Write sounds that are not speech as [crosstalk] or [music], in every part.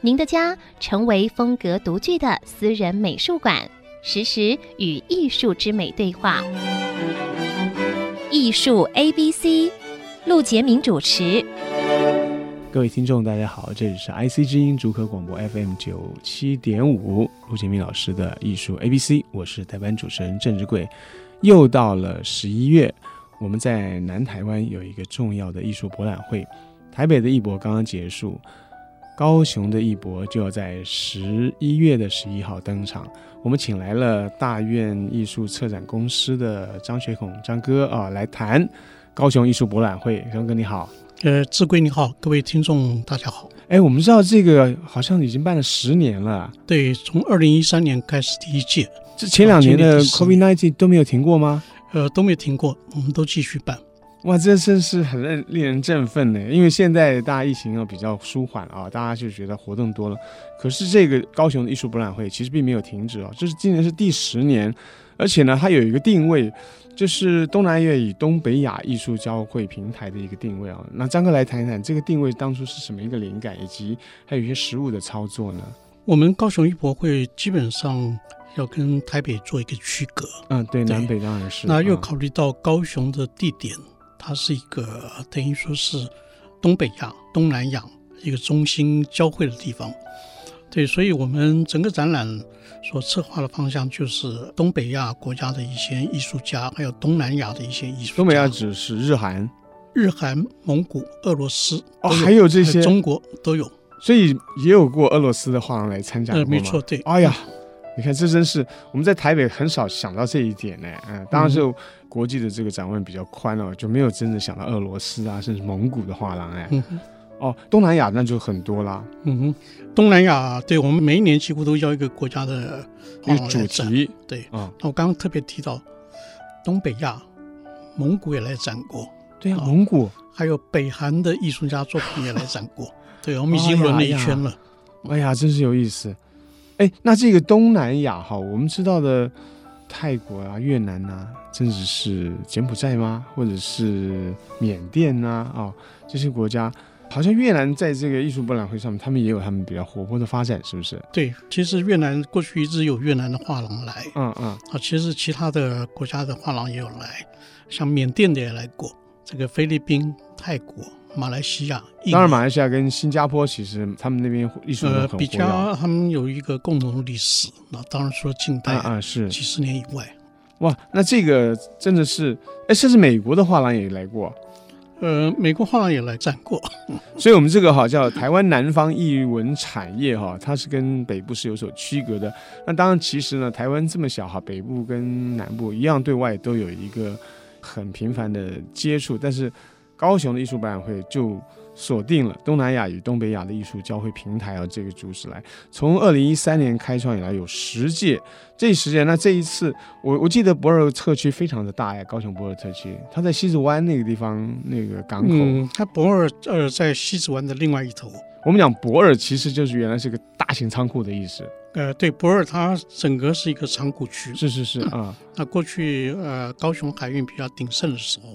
您的家成为风格独具的私人美术馆，实时与艺术之美对话。艺术 A B C，陆杰明主持。各位听众，大家好，这里是 IC 之音竹科广播 FM 九七点五，陆杰明老师的艺术 A B C，我是代班主持人郑志贵。又到了十一月，我们在南台湾有一个重要的艺术博览会，台北的艺博刚刚结束。高雄的艺博就要在十一月的十一号登场。我们请来了大院艺术策展公司的张学孔张哥啊，来谈高雄艺术博览会。张哥你好，呃，志贵你好，各位听众大家好。哎，我们知道这个好像已经办了十年了。对，从二零一三年开始第一届，这前两年的 COVID-19 都没有停过吗？呃，都没有停过，我们都继续办。哇，这真是很令令人振奋呢！因为现在大家疫情又比较舒缓啊，大家就觉得活动多了。可是这个高雄的艺术博览会其实并没有停止啊，这是今年是第十年，而且呢，它有一个定位，就是东南亚与东北亚艺术交汇平台的一个定位啊。那张哥来谈一谈这个定位当初是什么一个灵感，以及还有一些实物的操作呢？我们高雄艺博会基本上要跟台北做一个区隔，嗯，对，对南北当然是。那又考虑到高雄的地点。它是一个等于说是东北亚、东南亚一个中心交汇的地方，对，所以我们整个展览所策划的方向就是东北亚国家的一些艺术家，还有东南亚的一些艺术家。东北亚指是日韩、日韩、蒙古、俄罗斯哦，还有这些中国都有，所以也有过俄罗斯的画廊来参加？没错，对。哎呀，你看这真是我们在台北很少想到这一点呢。嗯，当然是。国际的这个展望比较宽哦，就没有真的想到俄罗斯啊，甚至蒙古的画廊哎。嗯、哼哦，东南亚那就很多啦。嗯哼，东南亚对我们每一年几乎都要一个国家的一个主题。对啊，哦、那我刚刚特别提到东北亚，蒙古也来展过。对啊，蒙古还有北韩的艺术家作品也来展过。[laughs] 对，我们已经轮了一圈了。哎呀，真是有意思。哎，那这个东南亚哈，我们知道的。泰国啊，越南呐、啊，甚至是柬埔寨吗？或者是缅甸呐？啊、哦，这些国家，好像越南在这个艺术博览会上面，他们也有他们比较活泼的发展，是不是？对，其实越南过去一直有越南的画廊来，嗯嗯，啊，其实其他的国家的画廊也有来，像缅甸的也来过，这个菲律宾、泰国。马来西亚，当然马来西亚跟新加坡其实他们那边艺术呃比较，他们有一个共同的历史。那当然说近代啊是几十年以外，哇，那这个真的是哎，甚至美国的画廊也来过，呃，美国画廊也来展过。[laughs] 所以我们这个哈叫台湾南方艺文产业哈，它是跟北部是有所区隔的。那当然其实呢，台湾这么小哈，北部跟南部一样，对外都有一个很频繁的接触，但是。高雄的艺术博览会就锁定了东南亚与东北亚的艺术交汇平台啊，这个主旨来。从二零一三年开创以来有十届，这十届那这一次我我记得博尔特区非常的大呀，高雄博尔特区，它在西子湾那个地方那个港口，嗯，它博尔呃在西子湾的另外一头。我们讲博尔其实就是原来是个大型仓库的意思。呃，对，博尔它整个是一个仓库区。是是是啊，嗯，那过去呃高雄海运比较鼎盛的时候，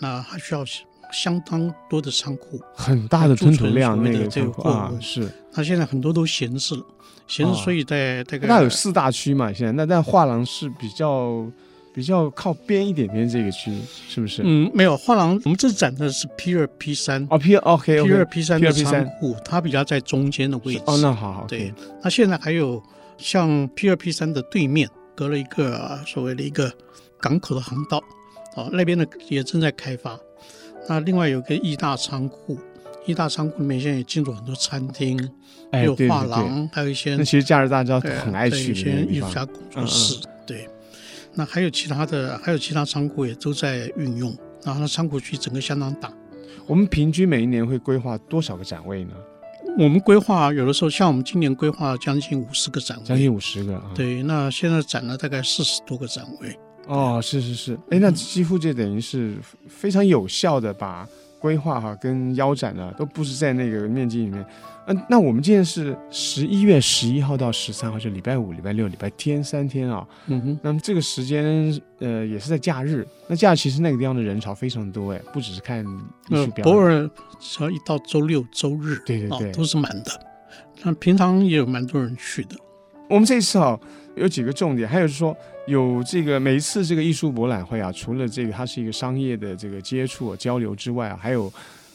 那还需要。相当多的仓库，很大的吞吐量，那个这个货物啊，是。它现在很多都闲置了，闲置，所以在大概那有四大区嘛，现在那但画廊是比较比较靠边一点点这个区，是不是？嗯，没有画廊，我们这展的是 P 二 P 三哦，P OK P 二 P 三的仓库，它比较在中间的位置。哦，那好好。对，那现在还有像 P 二 P 三的对面，隔了一个所谓的一个港口的航道，哦，那边的也正在开发。那另外有个艺大仓库，艺大仓库里面现在也进入很多餐厅，还有画廊，还有一些。那其实加拿大家很爱去的一些艺术家工作室。对，那还有其他的，还有其他仓库也都在运用。然后那仓库区整个相当大。我们平均每一年会规划多少个展位呢？我们规划有的时候，像我们今年规划将近五十个展位，将近五十个啊。对，那现在展了大概四十多个展位。哦，是是是，哎，那几乎就等于是非常有效的把规划哈跟腰斩呢都布置在那个面积里面。嗯，那我们今天是十一月十一号到十三号，就礼拜五、礼拜六、礼拜天三天啊。嗯哼。那么这个时间，呃，也是在假日。那假日其实那个地方的人潮非常多，哎，不只是看艺术表演。博尔只要一到周六周日，对对对，哦，都是满的。那平常也有蛮多人去的。我们这一次啊，有几个重点，还有就是说，有这个每一次这个艺术博览会啊，除了这个它是一个商业的这个接触、交流之外啊，还有。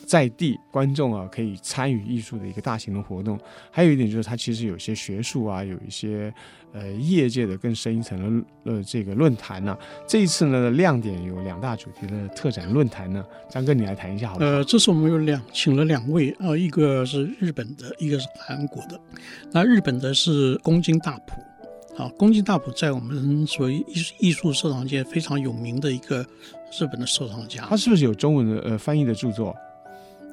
在地观众啊，可以参与艺术的一个大型的活动。还有一点就是，它其实有些学术啊，有一些呃业界的更深一层的呃这个论坛呢、这一次呢，亮点有两大主题的特展论坛呢。张哥，你来谈一下好不好？呃，这次我们有两请了两位啊、呃，一个是日本的，一个是韩国的。那日本的是宫津大浦，啊，宫津大浦在我们所谓艺术艺术收藏界非常有名的一个日本的收藏家。他是不是有中文的呃翻译的著作？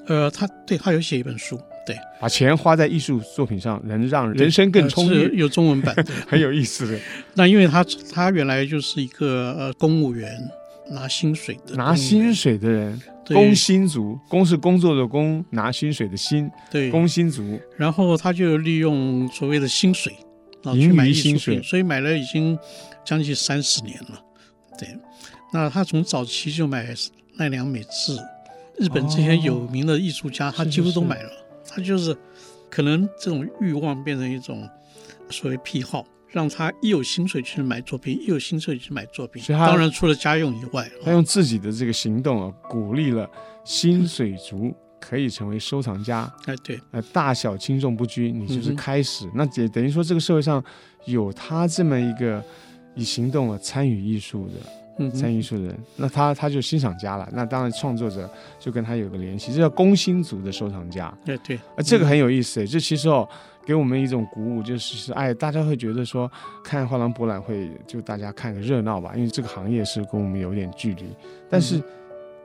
呃，他对他有写一本书，对，把钱花在艺术作品上，能让人生更充裕。呃、有中文版，对 [laughs] 很有意思的。[laughs] 那因为他他原来就是一个呃公务员，拿薪水的，拿薪水的人，工薪族，工是工作的工，拿薪水的薪，对，工薪族。然后他就利用所谓的薪水，盈余薪水，所以买了已经将近三十年了。对，那他从早期就买奈良美智。日本这些有名的艺术家，哦、他几乎都买了。是是是，他就是可能这种欲望变成一种所谓癖好，让他一有薪水去买作品，一有薪水去买作品。当然除了家用以外，他用自己的这个行动啊，鼓励了薪水族可以成为收藏家。哎，对，呃，大小轻重不拘，你就是开始。嗯、那也等于说，这个社会上有他这么一个以行动啊参与艺术的。参与艺术的人，那他他就欣赏家了。那当然创作者就跟他有个联系，这叫工薪族的收藏家。对对，啊，这个很有意思。这其实哦，给我们一种鼓舞，就是是哎，大家会觉得说看画廊博览会就大家看个热闹吧，因为这个行业是跟我们有点距离。但是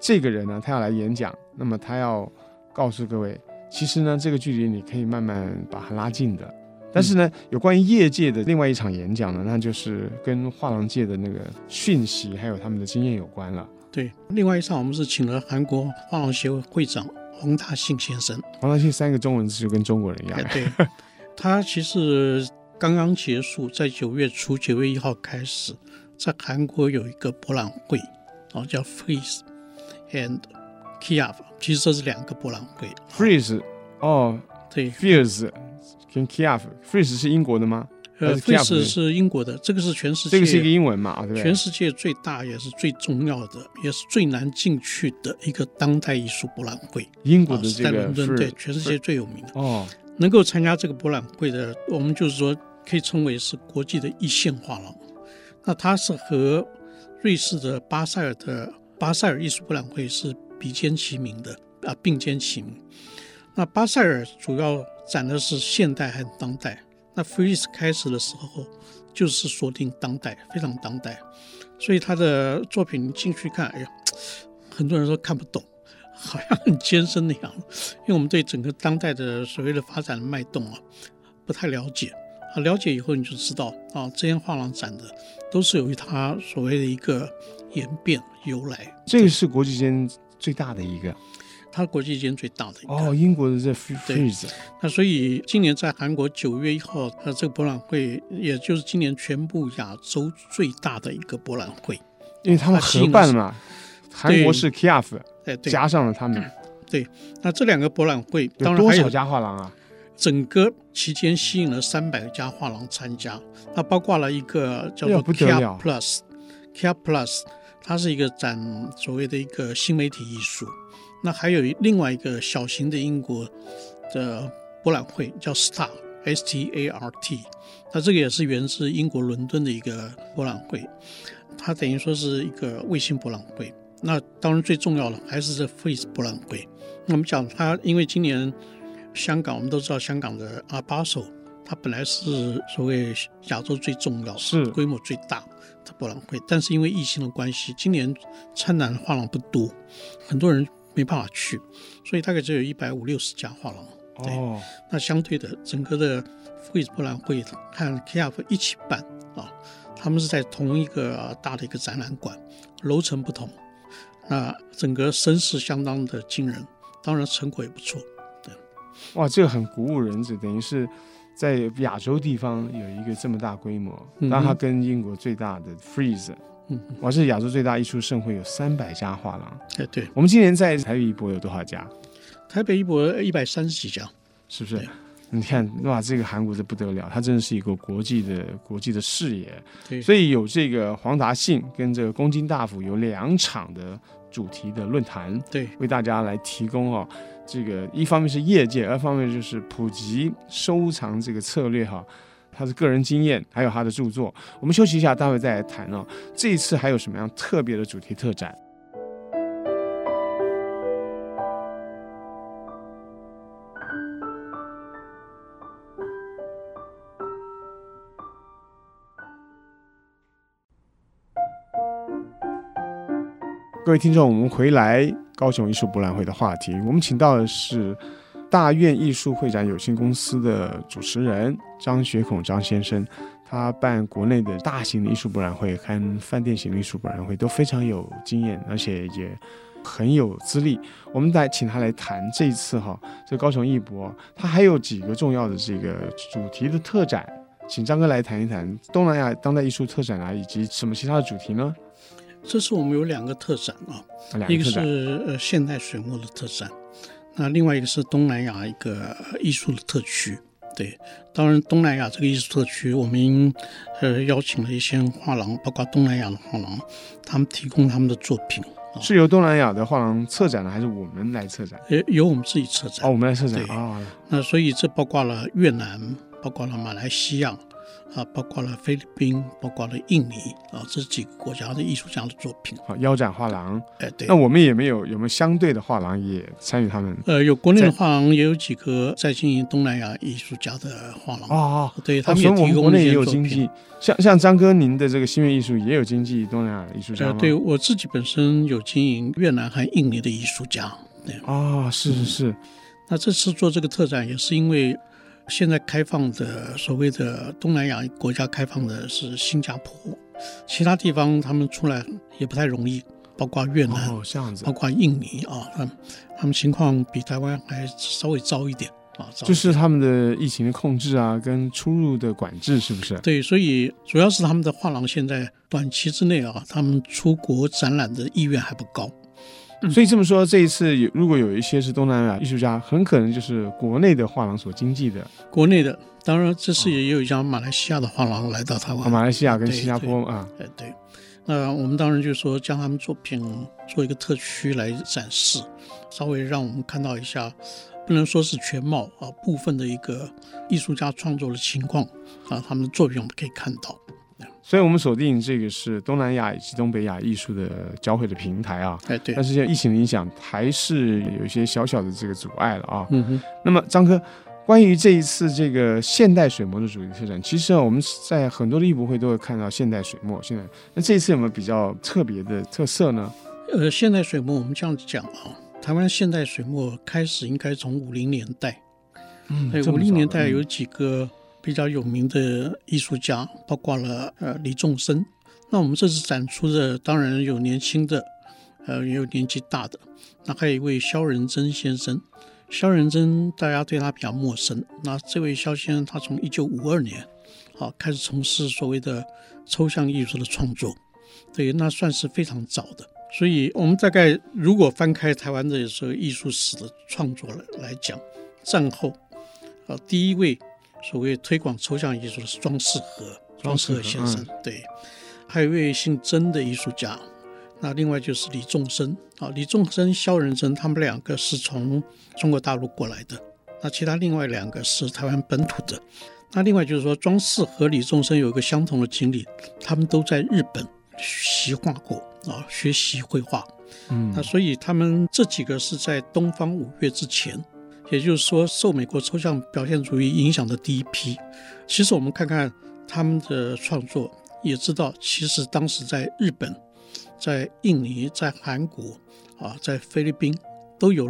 这个人呢，他要来演讲，那么他要告诉各位，其实呢，这个距离你可以慢慢把它拉近的。但是呢，有关于业界的另外一场演讲呢，那就是跟画廊界的那个讯息还有他们的经验有关了。对，另外一场我们是请了韩国画廊协会会长黄大信先生。黄大信三个中文字就跟中国人一样。对，[laughs] 他其实刚刚结束，在九月初九月一号开始，在韩国有一个博览会，哦，叫 Frieze and Kiev，其实这是两个博览会。Freeze，哦，对，Frieze。跟 Kiev，Freeze 是英国的吗？呃，Freeze 是英国的，这个是全世界，这个是一个英文嘛，对不对？全世界最大也是最重要的，也是最难进去的一个当代艺术博览会。英国的这个在伦敦，对，全世界最有名的哦。能够参加这个博览会的，我们就是说可以称为是国际的一线画廊。那它是和瑞士的巴塞尔的巴塞尔艺术博览会是比肩齐名的啊，并肩齐名。那巴塞尔主要展的是现代和当代。那菲利斯开始的时候就是锁定当代，非常当代，所以他的作品进去看，哎呀，很多人说看不懂，好像很艰深那样。因为我们对整个当代的所谓的发展脉动啊不太了解啊，了解以后你就知道啊，这些画廊展的都是由于他所谓的一个演变由来。这个是国际间最大的一个。它国际间最大的一个。哦，英国的这 freeze 那所以今年在韩国九月一号，它这个博览会，也就是今年全部亚洲最大的一个博览会，因为他们合办了嘛，韩国是 Kiev，加上了他们，对，那这两个博览会当然还有多少家画廊啊？整个期间吸引了三百家画廊参加，那包括了一个叫做 Kia Plus，Kia Plus，它是一个展所谓的一个新媒体艺术。那还有另外一个小型的英国的博览会，叫 START，S-T-A-R-T，那这个也是源自英国伦敦的一个博览会，它等于说是一个卫星博览会。那当然最重要的还是这 Frieze 博览会。我们讲它，因为今年香港，我们都知道香港的 Art Basel，它本来是所谓亚洲最重要、是。规模最大的博览会，但是因为疫情的关系，今年参展画廊不多，很多人。没办法去，所以大概只有一百五六十家画廊。哦，那相对的，整个的富比士博览会和 KIAF 一起办啊，他们是在同一个大的一个展览馆，楼层不同，那整个声势相当的惊人，当然成果也不错。对，哇，这个很鼓舞人子，等于是在亚洲地方有一个这么大规模，当然它跟英国最大的 Freeze。嗯，我是亚洲最大艺术盛会，有三百家画廊。哎，对，我们今年在台北一博有多少家？台北一博一百三十几家，是不是？你看，哇，这个韩国的不得了，它真的是一个国际的国际的视野。对，所以有这个黄达信跟这个宫津大辅有两场的主题的论坛，对，为大家来提供哦，这个一方面是业界，二方面就是普及收藏这个策略哈。他的个人经验，还有他的著作。我们休息一下，待会再来谈哦。这一次还有什么样特别的主题特展？各位听众，我们回来高雄艺术博览会的话题，我们请到的是。大院艺术会展有限公司的主持人张学孔张先生，他办国内的大型的艺术博览会和饭店型的艺术博览会都非常有经验，而且也很有资历。我们来请他来谈这一次哈，这高雄艺博，他还有几个重要的这个主题的特展，请张哥来谈一谈东南亚当代艺术特展啊，以及什么其他的主题呢？这次我们有两个特展啊，一个是呃现代水墨的特展。那另外一个是东南亚一个艺术的特区，对，当然东南亚这个艺术特区，我们呃邀请了一些画廊，包括东南亚的画廊，他们提供他们的作品。是由东南亚的画廊策展的，还是我们来策展？呃，由我们自己策展。哦，我们来策展对啊。那所以这包括了越南，包括了马来西亚。啊，包括了菲律宾，包括了印尼啊，这几个国家的艺术家的作品。好，腰斩画廊。哎，对。那我们也没有有没有相对的画廊也参与他们？呃，有国内的画廊，也有几个在经营东南亚艺术家的画廊。哦，对，他们也提供。国内也有经济，像像张哥您的这个新月艺术也有经济东南亚艺术家吗？呃，对我自己本身有经营越南和印尼的艺术家。对。哦，是是是。嗯，那这次做这个特展也是因为。现在开放的所谓的东南亚国家开放的是新加坡，其他地方他们出来也不太容易，包括越南，哦，这样子，包括印尼啊，他们他们情况比台湾还稍微糟一点啊，就是他们的疫情的控制啊，跟出入的管制是不是？对，所以主要是他们的画廊现在短期之内啊，他们出国展览的意愿还不高。所以这么说，这一次有如果有一些是东南亚艺术家，很可能就是国内的画廊所经济的。国内的，当然这次也有一家马来西亚的画廊来到台湾。哦、马来西亚跟新加坡啊，哎对，那我们当然就是说将他们作品做一个特区来展示，稍微让我们看到一下，不能说是全貌啊，部分的一个艺术家创作的情况啊，他们的作品我们可以看到。所以，我们锁定这个是东南亚以及东北亚艺术的交汇的平台啊。哎，对。但是，现在疫情的影响还是有一些小小的这个阻碍了啊。嗯哼。那么，张科，关于这一次这个现代水墨的主题特展，其实啊，我们在很多的艺博会都会看到现代水墨。现在，那这一次有没有比较特别的特色呢？呃，现代水墨，我们这样讲啊，台湾现代水墨开始应该从五零年代。嗯。对，五零年代有几个。比较有名的艺术家，包括了呃李仲生。那我们这次展出的当然有年轻的，呃也有年纪大的。那还有一位萧仁珍先生，萧仁珍大家对他比较陌生。那这位萧先生他从一九五二年好、啊、开始从事所谓的抽象艺术的创作，对，那算是非常早的。所以我们大概如果翻开台湾的时候艺术史的创作来来讲，战后啊第一位。所谓推广抽象艺术的是庄世和，庄世和先生，对，还有一位姓曾的艺术家，那另外就是李仲生。啊，李仲生、萧仁珍，他们两个是从中国大陆过来的，那其他另外两个是台湾本土的，那另外就是说庄世和李仲生有一个相同的经历，他们都在日本习画过啊，学习绘画，嗯，那所以他们这几个是在东方五月之前。也就是说，受美国抽象表现主义影响的第一批，其实我们看看他们的创作，也知道其实当时在日本、在印尼、在韩国啊、在菲律宾都有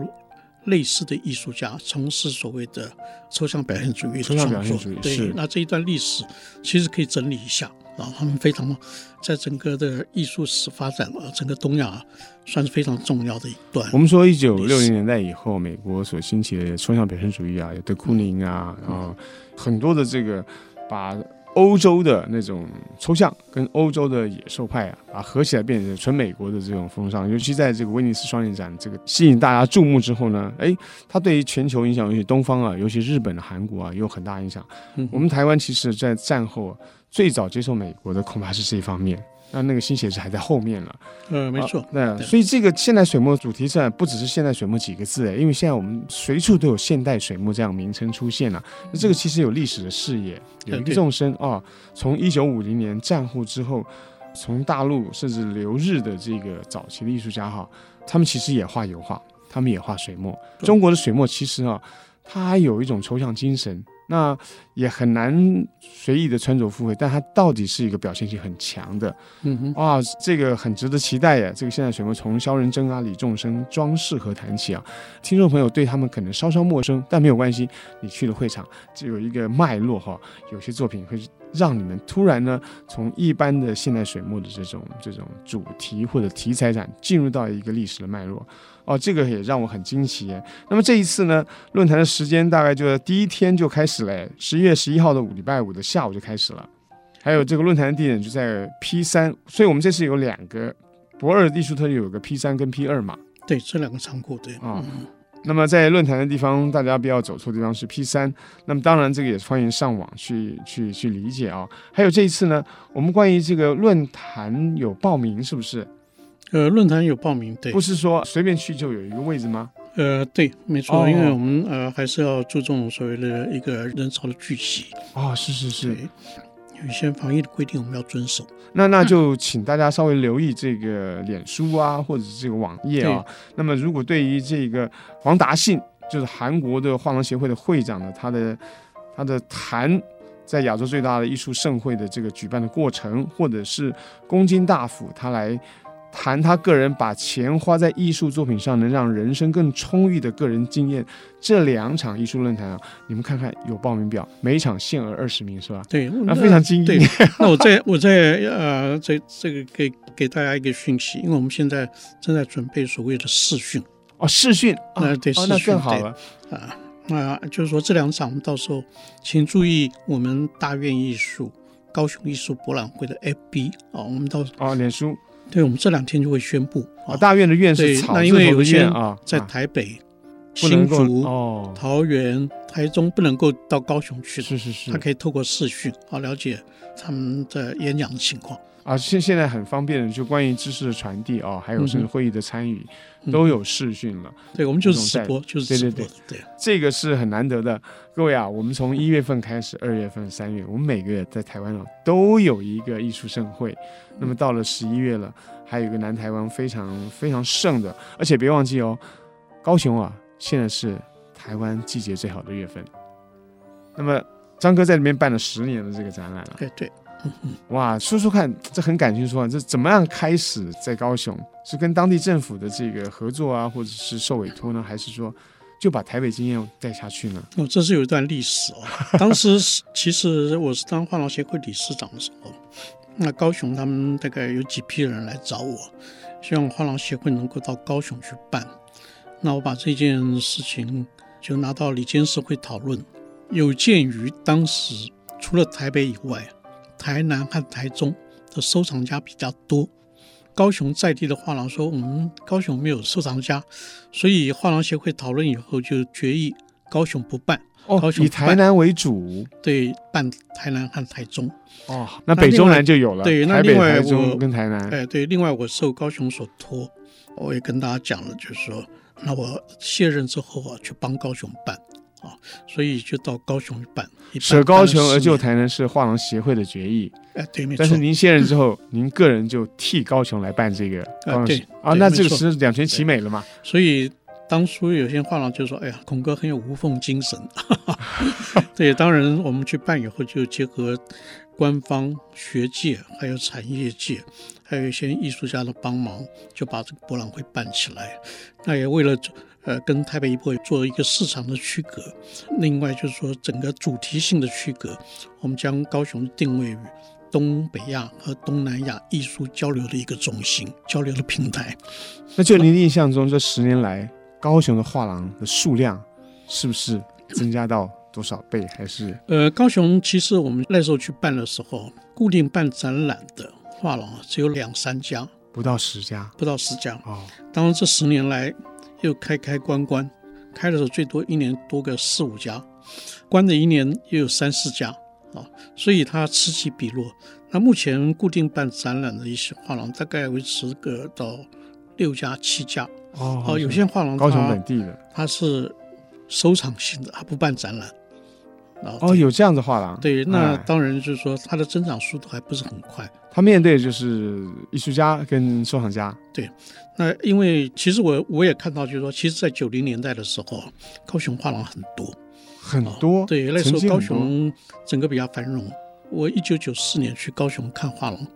类似的艺术家从事所谓的抽象表现主义的抽象表现主义。对，那这一段历史其实可以整理一下啊，他们非常在整个的艺术史发展啊，整个东亚算是非常重要的一段。我们说一九六零年代以后，美国所兴起的抽象表现主义啊，有德库宁啊，然后很多的这个把。欧洲的那种抽象跟欧洲的野兽派啊，把合起来变成纯美国的这种风尚，尤其在这个威尼斯双年展这个吸引大家注目之后呢，哎，它对于全球影响，尤其东方啊，尤其日本的、韩国啊，有很大影响。我们台湾其实，在战后最早接受美国的，恐怕是这一方面。那那个新写字还在后面了，呃，没错，那、啊、所以这个现代水墨主题上不只是现代水墨几个字哎，因为现在我们随处都有现代水墨这样名称出现了，那这个其实有历史的视野，有一个纵深啊，从一九五零年战后之后，从大陆甚至留日的这个早期的艺术家哈，他们其实也画油画，他们也画水墨，中国的水墨其实啊，它还有一种抽象精神。那也很难随意的穿着赴会，但它到底是一个表现性很强的，嗯哼，哇，这个很值得期待呀！这个现在水墨从萧仁真啊、李仲生、庄士和谈起啊，听众朋友对他们可能稍稍陌生，但没有关系，你去了会场就有一个脉络哈，有些作品会让你们突然呢，从一般的现代水墨的这种这种主题或者题材展进入到一个历史的脉络。哦，这个也让我很惊奇。那么这一次呢，论坛的时间大概就在第一天就开始了，十一月十一号的礼拜五的下午就开始了。还有这个论坛的地点就在 P 三，所以我们这次有两个博二艺术特区，有个 P 三跟 P 二嘛。对，这两个仓库对。啊、嗯，那么在论坛的地方，大家不要走错地方，是 P 三。那么当然这个也欢迎上网去去去理解啊。还有这一次呢，我们关于这个论坛有报名是不是？呃，论坛有报名，对，不是说随便去就有一个位置吗？呃，对，没错，哦、因为我们呃还是要注重所谓的一个人潮的聚集啊、哦，是是是，有一些防疫的规定我们要遵守。那那就请大家稍微留意这个脸书啊，或者是这个网页啊。那么如果对于这个黄达信，就是韩国的画廊协会的会长呢，他的他的谈在亚洲最大的艺术盛会的这个举办的过程，或者是公金大府他来。谈他个人把钱花在艺术作品上，能让人生更充裕的个人经验。这两场艺术论坛啊，你们看看有报名表，每一场限额二十名，是吧？对，那非常惊艳。[laughs] 那我再我再呃，这这个给给大家一个讯息，因为我们现在正在准备所谓的试训哦，试训啊，对，哦，那更好了啊。那就是说这两场，我们到时候请注意我们大院艺术高雄艺术博览会的 FB 啊，我们到哦，脸书。对，我们这两天就会宣布。啊，大院的院是草字头的院啊，在台北、新竹、哦、桃园、台中不能够到高雄去，是是是，他可以透过视讯啊了解他们的演讲的情况啊。现现在很方便的，就关于知识的传递啊，还有甚至会议的参与、嗯、都有视讯了。对，我们就是直播，就是对对，对，这个是很难得的。各位啊，我们从一月份开始，二月份、三月，我们每个月在台湾啊都有一个艺术盛会。那么到了十一月了，还有一个南台湾非常非常盛的，而且别忘记哦，高雄啊，现在是台湾季节最好的月份。那么张哥在里面办了十年的这个展览了，对对，哇，说说看，这很感兴趣啊，这怎么样开始在高雄？是跟当地政府的这个合作啊，或者是受委托呢，还是说就把台北经验带下去呢？哦，这是有一段历史哦。[laughs] 当时其实我是当画廊协会理事长的时候。那高雄他们大概有几批人来找我，希望画廊协会能够到高雄去办。那我把这件事情就拿到里监事会讨论。有鉴于当时除了台北以外，台南和台中的收藏家比较多，高雄在地的画廊说我们高雄没有收藏家，所以画廊协会讨论以后就决议高雄不办。哦，以台南为主，对，办台南和台中。哦，那北中南就有了。对，那另外我、跟台南，哎，对，另外我受高雄所托，我也跟大家讲了，就是说，那我卸任之后啊，去帮高雄办啊，所以就到高雄去办。舍高雄而就台南是画廊协会的决议。哎，对，没错。但是您卸任之后，您个人就替高雄来办这个。啊，对啊，那这个是两全其美了嘛？所以。当初有些画廊就说：“哎呀，孔哥很有无缝精神。[laughs] ” [laughs] 对，当然我们去办以后，就结合官方、学界，还有产业界，还有一些艺术家的帮忙，就把这个博览会办起来。那也为了呃，跟台北艺博会做一个市场的区隔。另外就是说，整个主题性的区隔，我们将高雄定位于东北亚和东南亚艺术交流的一个中心、交流的平台。那就您印象中，这十年来高雄的画廊的数量是不是增加到多少倍？还是呃，高雄其实我们那时候去办的时候，固定办展览的画廊只有两三家，不到十家，不到十家。哦，当然这十年来。又开开关关，开的时候最多一年多个四五家，关的一年又有三四家啊，所以它此起彼落。那目前固定办展览的一些画廊，大概维持个到六家七家哦。哦，有些画廊高雄本地的，它是收藏性的，它不办展览。哦，有这样的画廊。对，那当然就是说它的增长速度还不是很快。他面对的就是艺术家跟收藏家。对，那因为其实我我也看到，就是说，其实，在九零年代的时候，高雄画廊很多很多。哦。对，那时候高雄整个比较繁荣。我一九九四年去高雄看画廊，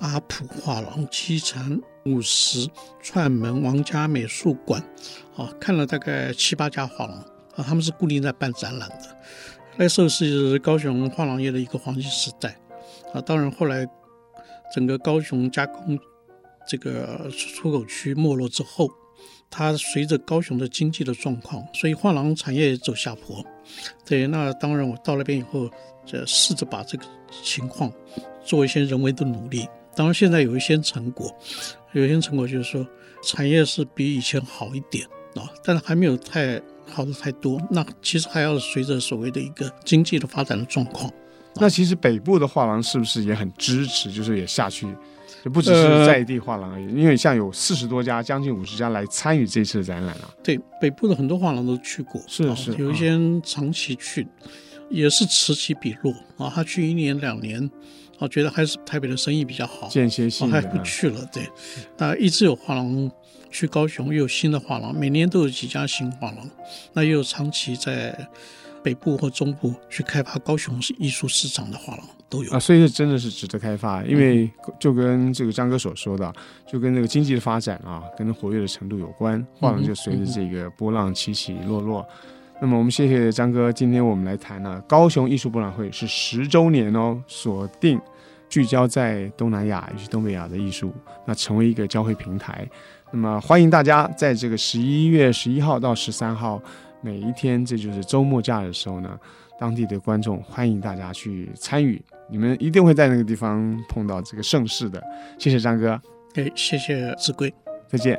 阿普画廊、七禅、五十、串门、王家美术馆，啊，看了大概七八家画廊啊，他们是固定在办展览的。那时候是高雄画廊业的一个黄金时代啊，当然后来。整个高雄加工这个出口区没落之后，它随着高雄的经济的状况，所以画廊产业走下坡。对，那当然我到那边以后，就试着把这个情况做一些人为的努力。当然现在有一些成果，有一些成果就是说产业是比以前好一点啊，但是还没有太好的太多。那其实还要随着所谓的一个经济的发展的状况。那其实北部的画廊是不是也很支持？就是也下去，就不只是在地画廊而已。呃、因为像有四十多家，将近五十家来参与这次的展览啊。对，北部的很多画廊都去过，是是，有一些长期去，啊、也是此起彼落啊。他去一年两年，啊，觉得还是台北的生意比较好，间歇性还不去了。对，那一直有画廊去高雄，又有新的画廊，每年都有几家新画廊，那又有长期在。北部或中部去开发高雄是艺术市场的画廊都有啊，所以这真的是值得开发，因为就跟这个张哥所说的，就跟这个经济的发展啊，跟活跃的程度有关，画廊就随着这个波浪起起落落。那么我们谢谢张哥，今天我们来谈呢，高雄艺术博览会是十周年哦，锁定聚焦在东南亚以及东北亚的艺术，那成为一个交汇平台。那么欢迎大家在这个十一月十一号到十三号。每一天，这就是周末假的时候呢，当地的观众欢迎大家去参与，你们一定会在那个地方碰到这个盛世的。谢谢张哥，哎，谢谢子贵，再见。